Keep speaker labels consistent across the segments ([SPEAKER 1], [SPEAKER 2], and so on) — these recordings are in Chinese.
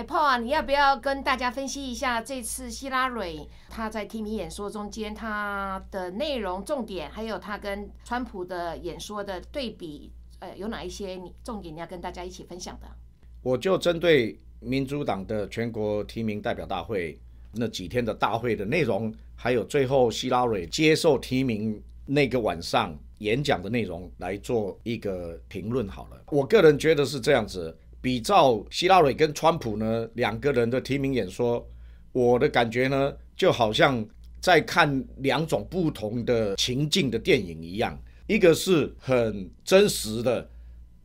[SPEAKER 1] 哎，Paul 啊，你要不要跟大家分析一下这次希拉蕊他在提名演说中间他的内容重点，还有他跟川普的演说的对比，呃，有哪一些你重点你要跟大家一起分享的？
[SPEAKER 2] 我就针对民主党的全国提名代表大会那几天的大会的内容，还有最后希拉蕊接受提名那个晚上演讲的内容来做一个评论好了。我个人觉得是这样子。比照希拉蕊跟川普呢两个人的提名演说，我的感觉呢就好像在看两种不同的情境的电影一样，一个是很真实的，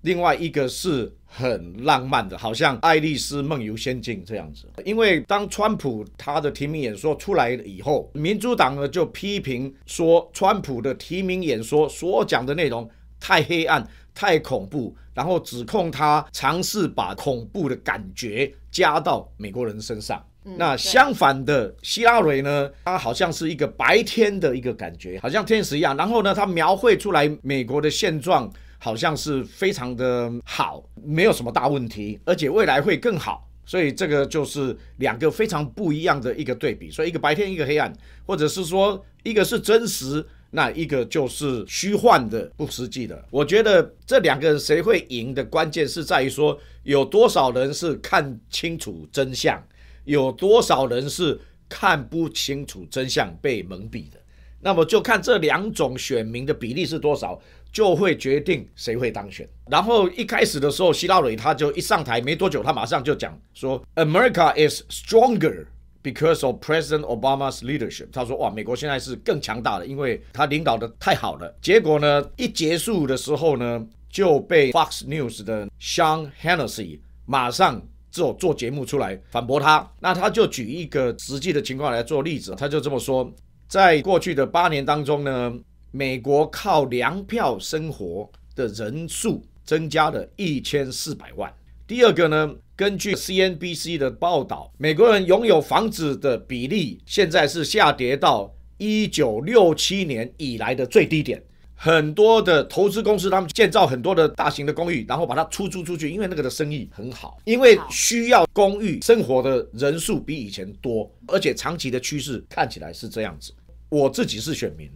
[SPEAKER 2] 另外一个是很浪漫的，好像《爱丽丝梦游仙境》这样子。因为当川普他的提名演说出来以后，民主党呢就批评说，川普的提名演说所讲的内容太黑暗。太恐怖，然后指控他尝试把恐怖的感觉加到美国人身上。那相反的，希拉蕊呢，他好像是一个白天的一个感觉，好像天使一样。然后呢，他描绘出来美国的现状好像是非常的好，没有什么大问题，而且未来会更好。所以这个就是两个非常不一样的一个对比。所以一个白天，一个黑暗，或者是说一个是真实。那一个就是虚幻的、不实际的。我觉得这两个人谁会赢的关键是在于说，有多少人是看清楚真相，有多少人是看不清楚真相被蒙蔽的。那么就看这两种选民的比例是多少，就会决定谁会当选。然后一开始的时候，希拉里他就一上台没多久，他马上就讲说：“America is stronger。” Because of President Obama's leadership，他说哇，美国现在是更强大了，因为他领导的太好了。结果呢，一结束的时候呢，就被 Fox News 的 Sean Hannity 马上做做节目出来反驳他。那他就举一个实际的情况来做例子，他就这么说：在过去的八年当中呢，美国靠粮票生活的人数增加了一千四百万。第二个呢？根据 CNBC 的报道，美国人拥有房子的比例现在是下跌到一九六七年以来的最低点。很多的投资公司他们建造很多的大型的公寓，然后把它出租出去，因为那个的生意很好，因为需要公寓生活的人数比以前多，而且长期的趋势看起来是这样子。我自己是选民，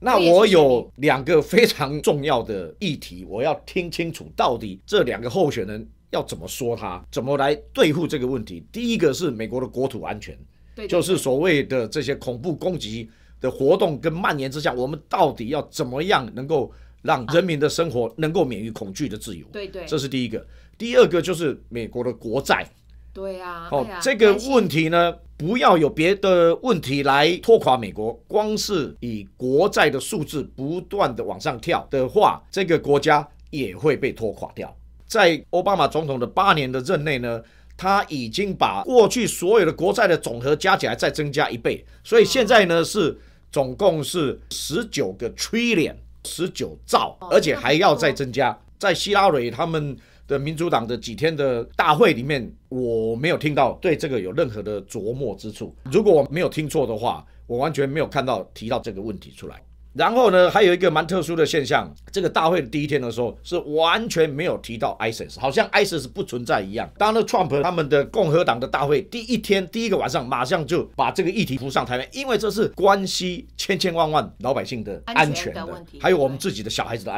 [SPEAKER 2] 那我有两个非常重要的议题，我要听清楚到底这两个候选人。要怎么说它？怎么来对付这个问题？第一个是美国的国土安全，
[SPEAKER 1] 对，
[SPEAKER 2] 就是所谓的这些恐怖攻击的活动跟蔓延之下，我们到底要怎么样能够让人民的生活能够免于恐惧的自由？
[SPEAKER 1] 对对，
[SPEAKER 2] 这是第一个。第二个就是美国的国债，
[SPEAKER 1] 对呀。
[SPEAKER 2] 哦，这个问题呢，不要有别的问题来拖垮美国，光是以国债的数字不断的往上跳的话，这个国家也会被拖垮掉。在奥巴马总统的八年的任内呢，他已经把过去所有的国债的总和加起来再增加一倍，所以现在呢是总共是十九个 trillion，十九兆，而且还要再增加。在希拉蕊他们的民主党的几天的大会里面，我没有听到对这个有任何的琢磨之处。如果我没有听错的话，我完全没有看到提到这个问题出来。然后呢，还有一个蛮特殊的现象，这个大会的第一天的时候是完全没有提到 ISIS，好像 ISIS 不存在一样。当了 Trump 他们的共和党的大会第一天第一个晚上，马上就把这个议题浮上台面，因为这是关系千千万万老百姓的安全的，还有我们自己的小孩子的安。